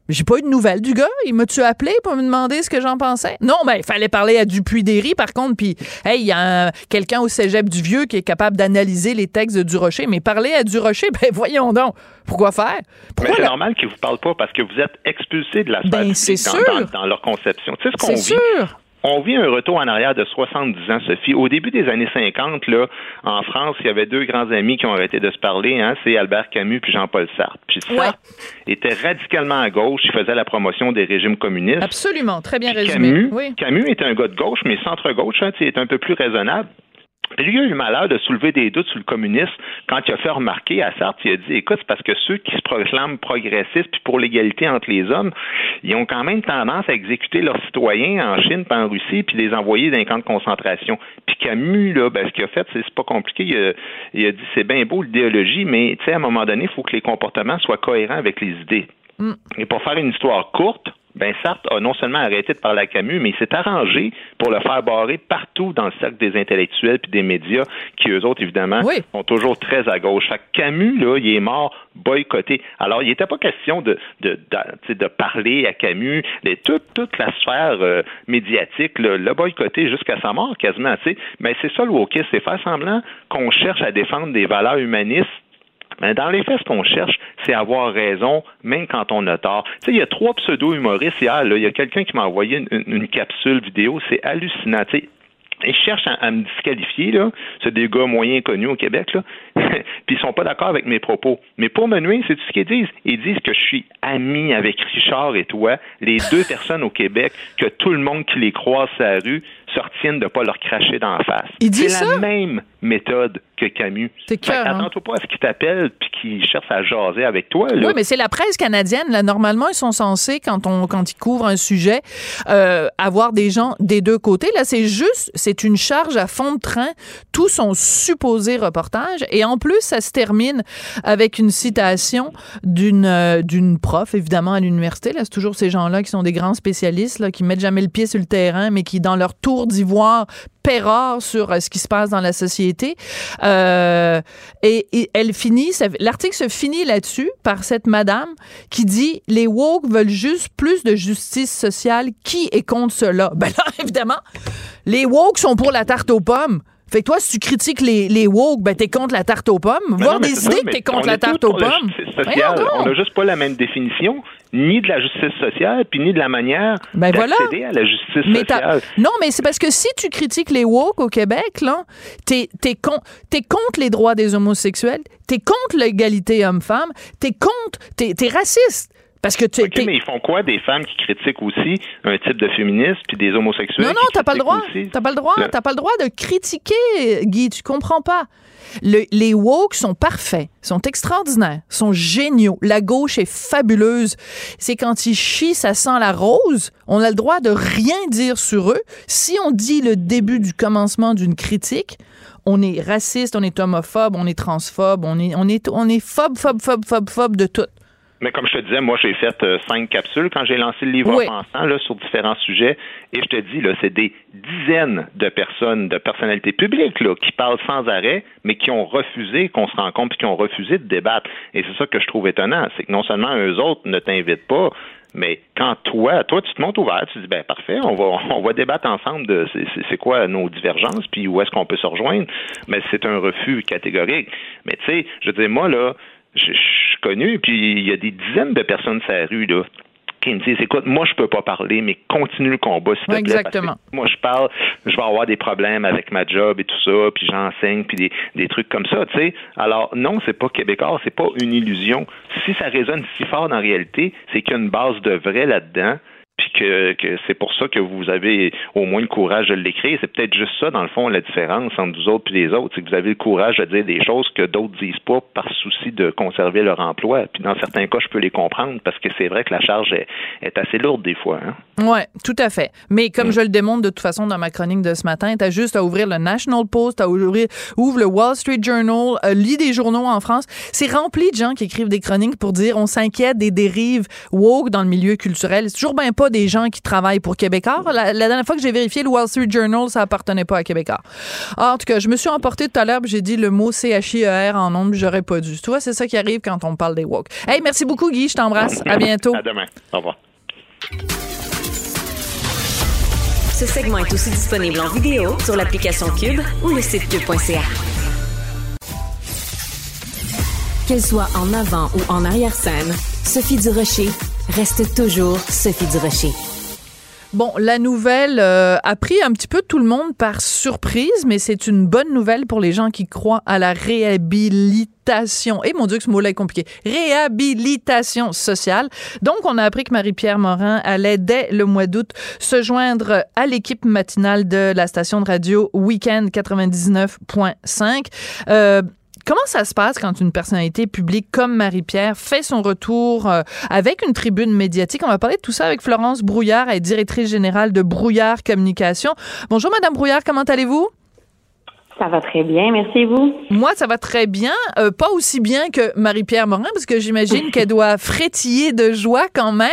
J'ai pas eu de nouvelles du gars. Il m'a-tu appelé pour me demander ce que j'en pensais? Non, ben, il fallait parler à Dupuis-Derry, par contre, puis, hey, il y a un- quelqu'un au cégep du Vieux qui est capable d'analyser les textes de Durocher. Mais parler à Durocher, ben, voyons donc. Pourquoi faire? Mais Pourquoi c'est la- normal qu'ils vous parlent pas parce que vous êtes expulsés de la sphère Ben, publique c'est dans, sûr. dans- dans leur conception. Tu sais ce qu'on C'est vit? sûr. On vit un retour en arrière de 70 ans, Sophie. Au début des années 50, là, en France, il y avait deux grands amis qui ont arrêté de se parler. Hein, c'est Albert Camus puis Jean-Paul Sartre. Puis Sartre était radicalement à gauche. Il faisait la promotion des régimes communistes. Absolument. Très bien Puis résumé. Camus, Oui. Camus est un gars de gauche, mais centre-gauche, hein, sais, est un peu plus raisonnable. Puis Lui a eu le malheur de soulever des doutes sur le communisme quand il a fait remarquer à Sartre, il a dit, écoute, c'est parce que ceux qui se proclament progressistes puis pour l'égalité entre les hommes, ils ont quand même tendance à exécuter leurs citoyens en Chine puis en Russie puis les envoyer dans les camps de concentration. Puis Camus, là, ben, ce qu'il a fait, c'est c'est pas compliqué. Il a, il a dit, c'est bien beau l'idéologie, mais tu sais, à un moment donné, il faut que les comportements soient cohérents avec les idées. Mm. Et pour faire une histoire courte, ben Sartre a non seulement arrêté de parler à Camus, mais il s'est arrangé pour le faire barrer partout dans le cercle des intellectuels puis des médias, qui eux autres, évidemment, Oui. sont toujours très à gauche. Fait que Camus, là, il est mort boycotté. Alors, il n'était pas question de, de, de, parler à Camus. Les- toute, toute la sphère euh, médiatique là, l'a boycotté jusqu'à sa mort, quasiment. tu sais. Mais c'est ça le wokisme, c'est faire semblant qu'on cherche à défendre des valeurs humanistes mais dans les faits, ce qu'on cherche, c'est avoir raison, même quand on a tort. Tu sais, il y a trois pseudo-humoristes hier, là. Il y a quelqu'un qui m'a envoyé une, capsule vidéo. C'est hallucinant. Tu sais, ils cherchent à, à me disqualifier, là. C'est des gars moyens connus au Québec, là. Puis ils sont pas d'accord avec mes propos. Mais pour me nuire, c'est ce qu'ils disent. Ils disent que je suis ami avec Richard et toi, les deux personnes au Québec, que tout le monde qui les croise la rue se retienne de pas leur cracher dans la face. Il dit C'est la même méthode que Camus. Hein? Attends-toi pas à ce qu'ils t'appellent puis qu'ils cherchent à jaser avec toi. Là. Oui, mais c'est la presse canadienne. Là, normalement, ils sont censés, quand on quand ils couvrent un sujet, euh, avoir des gens des deux côtés. Là, c'est juste, c'est une charge à fond de train. Tout son supposé reportage. Et en plus, ça se termine avec une citation d'une euh, d'une prof, évidemment, à l'université. Là, c'est toujours ces gens-là qui sont des grands spécialistes, là, qui mettent jamais le pied sur le terrain, mais qui, dans leur tour d'ivoire, pérorent sur euh, ce qui se passe dans la société. Euh, et, et elle finit, l'article se finit là-dessus par cette madame qui dit les woke veulent juste plus de justice sociale. Qui est contre cela? Ben là, évidemment, les woke sont pour la tarte aux pommes. Fait que toi, si tu critiques les, les woke, ben t'es contre la tarte aux pommes. Mais Voir non, des ça, idées que t'es contre on la tarte aux pommes. sociale. On n'a juste pas la même définition, ni de la justice sociale, puis ni de la manière Ben voilà. d'accéder à la justice Mais sociale. non, mais c'est parce que si tu critiques les woke au Québec, là, t'es, t'es, con- t'es contre les droits des homosexuels, t'es contre l'égalité homme-femme, t'es contre, t'es, t'es raciste. Parce que OK, t'es- mais ils font quoi des femmes qui critiquent aussi un type de féministe puis des homosexuels non, non, t'as pas le droit. T'as pas le droit. Le- T'as pas le droit de critiquer, Guy. Tu comprends pas. Le- les woke sont parfaits, sont extraordinaires, sont géniaux. La gauche est fabuleuse. C'est quand ils chient, ça sent la rose. On a le droit de rien dire sur eux. Si on dit le début du commencement d'une critique, on est raciste, on est homophobe, on est transphobe, on est, on est, on est phobe, phobe, phobe, phobe, phobe de tout. Mais comme je te disais, moi, j'ai fait euh, cinq capsules quand j'ai lancé le livre Oui. en pensant là, sur différents sujets. Et je te dis, là, c'est des dizaines de personnes, de personnalités publiques là, qui parlent sans arrêt, mais qui ont refusé qu'on se rencontre puis qui ont refusé de débattre. Et c'est ça que je trouve étonnant. C'est que non seulement eux autres ne t'invitent pas, mais quand toi, toi, tu te montres ouvert, tu dis ben parfait, on va on va débattre ensemble de c'est- quoi nos divergences, puis où est-ce qu'on peut se rejoindre. Mais c'est un refus catégorique. Mais tu sais, je veux dire, moi là, je je suis connu, puis il y a des dizaines de personnes sur la rue là qui me disent écoute, moi je peux pas parler, mais continue le combat s'il te plaît. parce que Exactement. moi je parle, je vais avoir des problèmes avec ma job et tout ça, puis j'enseigne, puis des, des trucs comme ça, tu sais. Alors non, c'est pas québécois, c'est pas une illusion. Si ça résonne si fort dans la réalité, c'est qu'il y a une base de vrai là-dedans. Puis que, que c'est pour ça que vous avez au moins le courage de l'écrire. C'est peut-être juste ça, dans le fond, la différence entre vous autres et les autres. C'est que vous avez le courage de dire des choses que d'autres disent pas par souci de conserver leur emploi. Puis dans certains cas, je peux les comprendre parce que c'est vrai que la charge est, est assez lourde des fois. Hein? Ouais, tout à fait. Mais comme je le démontre de toute façon dans ma chronique de ce matin, t'as juste à ouvrir le National Post, à ouvrir, ouvre le Wall Street Journal, euh, lis des journaux en France. C'est rempli de gens qui écrivent des chroniques pour dire on s'inquiète des dérives woke dans le milieu culturel. C'est toujours bien pas des gens qui travaillent pour Québécois. La, la dernière fois que j'ai vérifié le Wall Street Journal, ça appartenait pas à Québécois. Ah, en tout cas, je me suis emporté tout à l'heure, puis j'ai dit le mot C-H-I-E-R en nombre, j'aurais pas dû. Tu vois, c'est ça qui arrive quand on parle des woke. Hey, merci beaucoup, Guy. Je t'embrasse. À bientôt. À demain. Au revoir. Ce segment est aussi disponible en vidéo sur l'application Cube ou le site cube.ca. Qu'elle soit en avant ou en arrière-scène, Sophie Durocher reste toujours Sophie Durocher. Bon, la nouvelle euh, a pris un petit peu tout le monde par surprise, mais c'est une bonne nouvelle pour les gens qui croient à la réhabilitation. Et mon Dieu, que ce mot-là est compliqué. Réhabilitation sociale. Donc, on a appris que Marie-Pierre Morin allait, dès le mois d'août, se joindre à l'équipe matinale de la station de radio Weekend 99.5. Euh, Comment ça se passe quand une personnalité publique comme Marie-Pierre fait son retour euh, avec une tribune médiatique? On va parler de tout ça avec Florence Brouillard, elle est directrice générale de Brouillard Communication. Bonjour, Madame Brouillard, comment allez-vous? Ça va très bien, merci vous? Moi, ça va très bien. Euh, pas aussi bien que Marie-Pierre Morin, parce que j'imagine qu'elle doit frétiller de joie quand même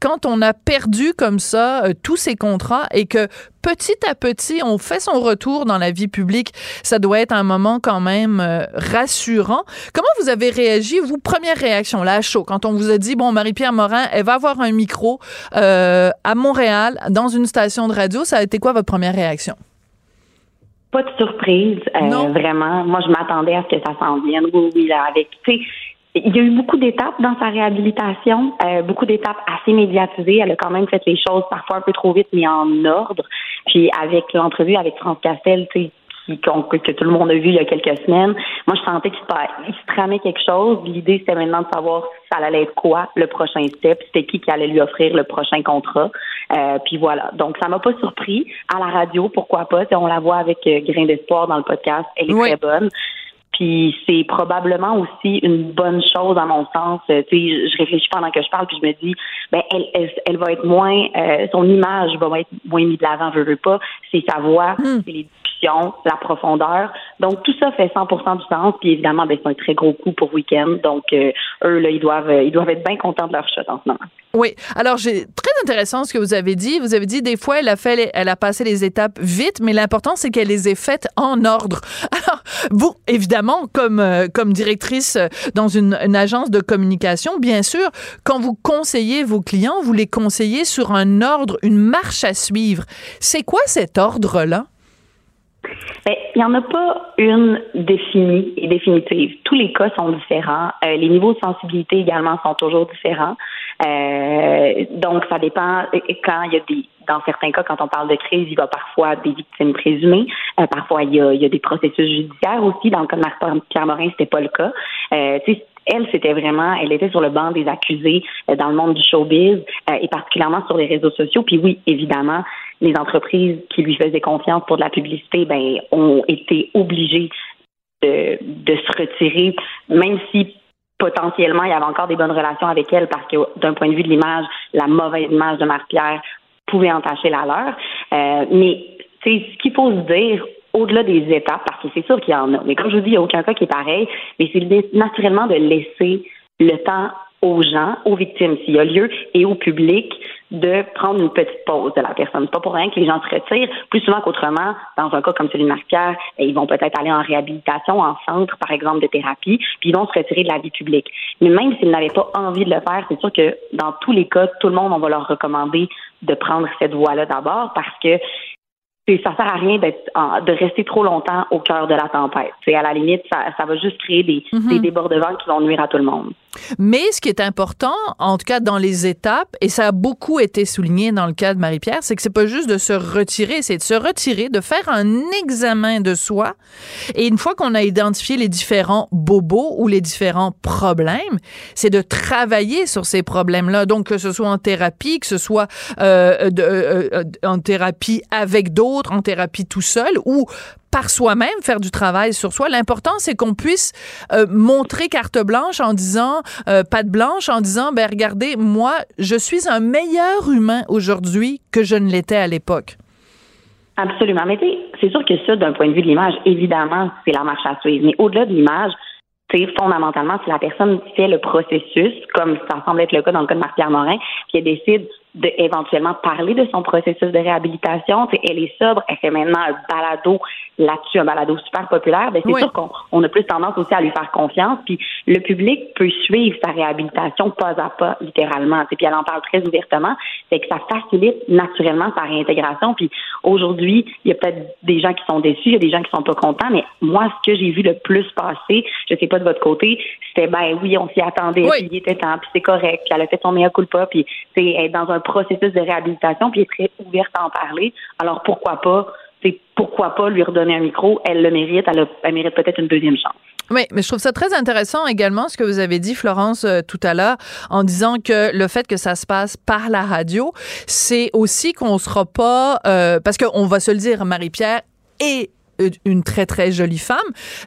quand on a perdu comme ça euh, tous ses contrats et que petit à petit, on fait son retour dans la vie publique. Ça doit être un moment quand même euh, rassurant. Comment vous avez réagi, vous, première réaction, là, à chaud, quand on vous a dit, bon, Marie-Pierre Morin, elle va avoir un micro euh, à Montréal, dans une station de radio. Ça a été quoi votre première réaction? Pas de surprise, euh, vraiment. Moi, je m'attendais à ce que ça s'en vienne. Oui, oui, là, avec, tu sais, il y a eu beaucoup d'étapes dans sa réhabilitation, euh, beaucoup d'étapes assez médiatisées. Elle a quand même fait les choses parfois un peu trop vite, mais en ordre. Puis avec l'entrevue avec France Castel, tu sais, qui- que, tout le monde a vu il y a quelques semaines, moi, je sentais qu'il se, il se tramait quelque chose. L'idée, c'était maintenant de savoir si ça allait être quoi le prochain step, c'était qui qui allait lui offrir le prochain contrat. Euh, puis voilà. Donc, ça m'a pas surpris. À la radio, pourquoi pas? On la voit avec euh, Grain d'espoir dans le podcast. Elle est Oui. très bonne. Puis c'est probablement aussi une bonne chose à mon sens. Euh, Tu sais, je réfléchis pendant que je parle, puis je me dis, ben elle, elle, elle va être moins, euh, son image va être moins mise de l'avant, je veux pas. C'est sa voix, c'est les la profondeur. Donc tout ça fait 100% du sens. Puis évidemment, ben c'est un très gros coup pour week-end. Donc euh, eux là, ils doivent, euh, ils doivent être bien contents de leur shot en ce moment. Oui. Alors, j'ai très intéressant ce que vous avez dit. Vous avez dit des fois, elle a fait, elle a passé les étapes vite, mais l'important c'est qu'elle les ait faites en ordre. Alors, vous, évidemment, comme euh, comme directrice dans une, une agence de communication, bien sûr, quand vous conseillez vos clients, vous les conseillez sur un ordre, une marche à suivre. C'est quoi cet ordre-là? Ben, il n'y en a pas une définie et définitive. Tous les cas sont différents. Euh, les niveaux de sensibilité également sont toujours différents. Euh, donc, ça dépend. Quand il y a des, dans certains cas, quand on parle de crise, il y a parfois des victimes présumées. Euh, parfois, il y, a, il y a des processus judiciaires aussi. Dans le cas de Marie-Pierre Morin, c'était pas le cas. Elle, c'était vraiment, elle était sur le banc des accusés dans le monde du showbiz et particulièrement sur les réseaux sociaux. Puis oui, évidemment, les entreprises qui lui faisaient confiance pour de la publicité, ben, ont été obligées de, se retirer, même si potentiellement il y avait encore des bonnes relations avec elle parce que d'un point de vue de l'image, la mauvaise image de Marie-Pierre pouvait entacher la leur. Euh, mais ce qu'il faut se dire au-delà des étapes, parce que c'est sûr qu'il y en a. Mais comme je vous dis, il n'y a aucun cas qui est pareil, mais c'est naturellement de laisser le temps aux gens, aux victimes s'il y a lieu, et au public de prendre une petite pause de la personne. Pas pour rien que les gens se retirent plus souvent qu'autrement. Dans un cas comme celui de Marc-Pierre, eh, ils vont peut-être aller en réhabilitation, en centre, par exemple, de thérapie, puis ils vont se retirer de la vie publique. Mais même s'ils n'avaient pas envie de le faire, c'est sûr que dans tous les cas, tout le monde, on va leur recommander de prendre cette voie-là d'abord parce que c'est- ça sert à rien d'être de rester trop longtemps au cœur de la tempête. C'est à la limite, ça, ça va juste créer des, des débordements qui vont nuire à tout le monde. Mais ce qui est important, en tout cas dans les étapes, et ça a beaucoup été souligné dans le cas de Marie-Pierre, c'est que c'est pas juste de se retirer, c'est de se retirer, de faire un examen de soi. Et une fois qu'on a identifié les différents bobos ou les différents problèmes, c'est de travailler sur ces problèmes-là. Donc que ce soit en thérapie, que ce soit euh, euh, euh, en thérapie avec d'autres, en thérapie tout seul, ou par soi-même faire du travail sur soi. L'important, c'est qu'on puisse euh, montrer carte blanche en disant, euh, patte blanche, en disant, ben regardez, moi, je suis un meilleur humain aujourd'hui que je ne l'étais à l'époque. Absolument. Mais tu c'est sûr que ça, d'un point de vue de l'image, évidemment, c'est la marche à suivre. Mais au-delà de l'image, c'est fondamentalement si la personne fait le processus, comme ça semble être le cas dans le cas de Marc-Pierre Morin, qui décide de éventuellement parler de son processus de réhabilitation. Tu sais, elle est sobre, elle fait maintenant un balado là-dessus, un balado super populaire. Ben, c'est Oui. sûr qu'on on a plus tendance aussi à lui faire confiance. Puis le public peut suivre sa réhabilitation pas à pas, littéralement. Tu sais, Puis elle en parle très ouvertement. Fait que ça facilite naturellement sa réintégration. Puis aujourd'hui, il y a peut-être des gens qui sont déçus, il y a des gens qui sont pas contents, mais moi, ce que j'ai vu le plus passer, je sais pas de votre côté, c'était ben oui, on s'y attendait, Oui. puis il était temps, puis c'est correct, puis elle a fait son mea culpa, puis c'est être dans un processus de réhabilitation, puis est très ouverte à en parler. Alors pourquoi pas, c'est pourquoi pas lui redonner un micro, elle le mérite, elle, mérite peut-être une deuxième chance. Oui, mais je trouve ça très intéressant également ce que vous avez dit, Florence, euh, tout à l'heure, en disant que le fait que ça se passe par la radio, c'est aussi qu'on sera pas, euh, parce qu'on va se le dire, Marie-Pierre euh, une très très jolie femme.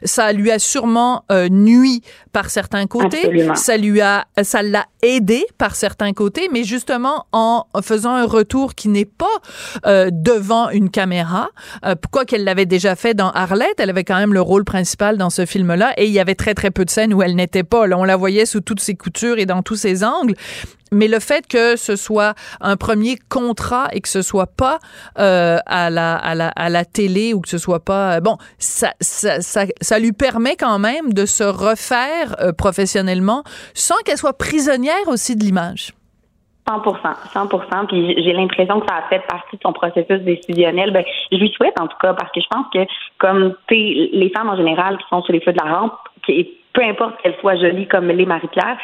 Ça lui a sûrement euh, nui par certains côtés. Absolument. Ça lui a, ça l'a aidé par certains côtés, mais justement en faisant un retour qui n'est pas euh, devant une caméra. Euh, pourquoi qu'elle l'avait déjà fait dans Arlette, elle avait quand même le rôle principal dans ce film-là, et il y avait très très peu de scènes où elle n'était pas. Là, on la voyait sous toutes ses coutures et dans tous ses angles. Mais le fait que ce soit un premier contrat et que ce soit pas euh, à, la, à, la, à la télé ou que ce soit pas euh, bon, ça, ça, ça, ça lui permet quand même de se refaire euh, professionnellement sans qu'elle soit prisonnière aussi de l'image. 100 100 Puis j'ai l'impression que ça a fait partie de son processus décisionnel. Ben, je lui souhaite en tout cas parce que je pense que comme les femmes en général qui sont sur les feux de la rampe, peu importe qu'elles soient jolies comme les Marie-Pierre,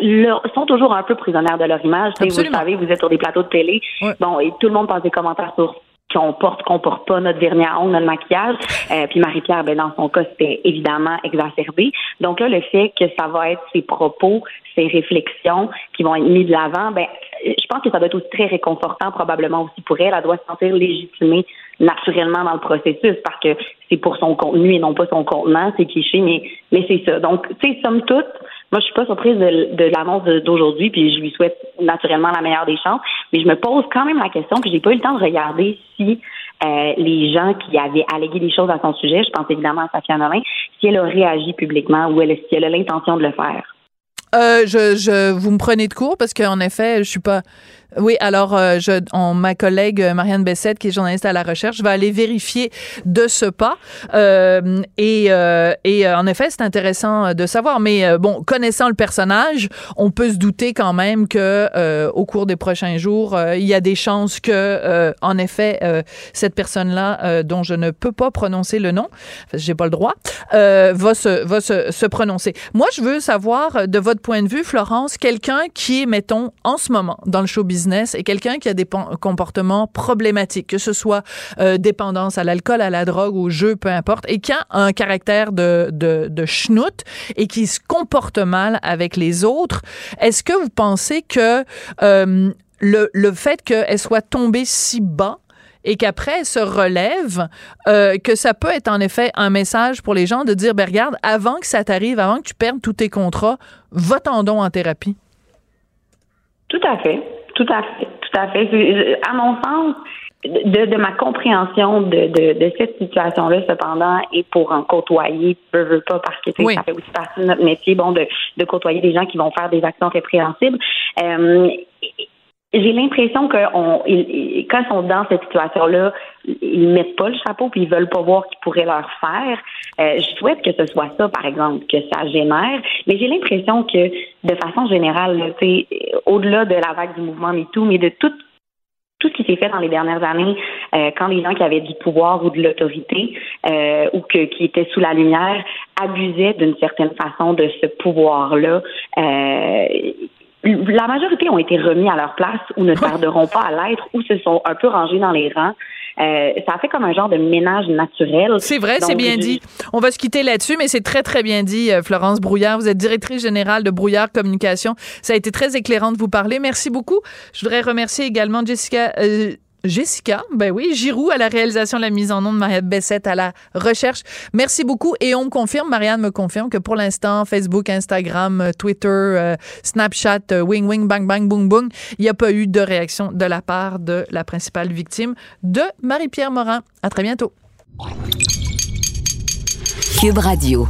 leur- sont toujours un peu prisonnières de leur image. Vous le savez, vous êtes sur des plateaux de télé. Ouais. Bon, et tout le monde passe des commentaires sur qu'on porte, qu'on porte pas notre vernis à ongles, notre maquillage. Euh, puis Marie-Pierre, ben, dans son cas, c'était évidemment exacerbé. Donc là, le fait que ça va être ses propos, ses réflexions qui vont être mis de l'avant, ben, je pense que ça doit être aussi très réconfortant, probablement aussi pour elle. Elle doit se sentir légitimée naturellement dans le processus parce que c'est pour son contenu et non pas son contenant, c'est cliché, mais, mais c'est ça. Donc, tu sais, somme toute, moi, je suis pas surprise de, l'annonce d'aujourd'hui, puis je lui souhaite naturellement la meilleure des chances. Mais je me pose quand même la question, puis j'ai pas eu le temps de regarder si euh, les gens qui avaient allégué des choses à son sujet, je pense évidemment à Safia Nolin, si elle a réagi publiquement ou si elle a l'intention de le faire. Euh, je, je, vous me prenez de court parce qu'en effet, je suis pas. Oui, alors euh, je, ma collègue euh, Marianne Bessette, qui est journaliste à la recherche, va aller vérifier de ce pas. Euh, et euh, et euh, en effet, c'est intéressant de savoir. Mais bon, connaissant le personnage, on peut se douter quand même que au cours des prochains jours, il y a des chances que, en effet, cette personne-là, dont je ne peux pas prononcer le nom, j'ai pas le droit, va se va se, se prononcer. Moi, je veux savoir de votre point de vue, Florence, quelqu'un qui est, mettons, en ce moment dans le show business et quelqu'un qui a des comportements problématiques, que ce soit euh, dépendance à l'alcool, à la drogue, au jeu, peu importe, et qui a un caractère de, de, de et qui se comporte mal avec les autres. Est-ce que vous pensez que euh, le, le fait qu'elle soit tombée si bas et qu'après se relève, euh, que ça peut être en effet un message pour les gens de dire, ben regarde, avant que ça t'arrive, avant que tu perdes tous tes contrats, va-t'en donc en thérapie. Tout à fait. Tout à fait. Tout à fait. À mon sens, de, de ma compréhension de, de, de cette situation-là, cependant, et pour en côtoyer, peu, veux pas, parce que Oui. ça fait aussi partie de notre métier, bon, de, de côtoyer des gens qui vont faire des actions répréhensibles. Euh, j'ai l'impression que on, ils- quand ils sont dans cette situation-là, ils mettent pas le chapeau puis ils veulent pas voir qu'ils pourraient leur faire. Euh, je souhaite que ce soit ça, par exemple, que ça génère. Mais j'ai l'impression que, de façon générale, au-delà de la vague du mouvement MeToo, mais de tout tout ce qui s'est fait dans les dernières années, euh, quand les gens qui avaient du pouvoir ou de l'autorité euh, ou que, qui étaient sous la lumière abusaient d'une certaine façon de ce pouvoir-là, euh, la majorité ont été remis à leur place ou ne tarderont pas à l'être ou se sont un peu rangés dans les rangs. Euh, ça a fait comme un genre de ménage naturel. C'est vrai, c'est bien dit. On va se quitter là-dessus, mais c'est très, très bien dit, euh, Florence Brouillard. Vous êtes directrice générale de Brouillard Communication. Ça a été très éclairant de vous parler. Merci beaucoup. Je voudrais remercier également Jessica. euh, Jessica, ben oui, Giroux à la réalisation de la mise en onde, Marianne Bessette à la recherche. Merci beaucoup. Et on me confirme, Marianne me confirme que pour l'instant, Facebook, Instagram, euh, Twitter, euh, Snapchat, euh, Wing Wing, Bang Bang, Boom Boom, il n'y a pas eu de réaction de la part de la principale victime de Marie-Pierre Morin. À très bientôt. Cube Radio.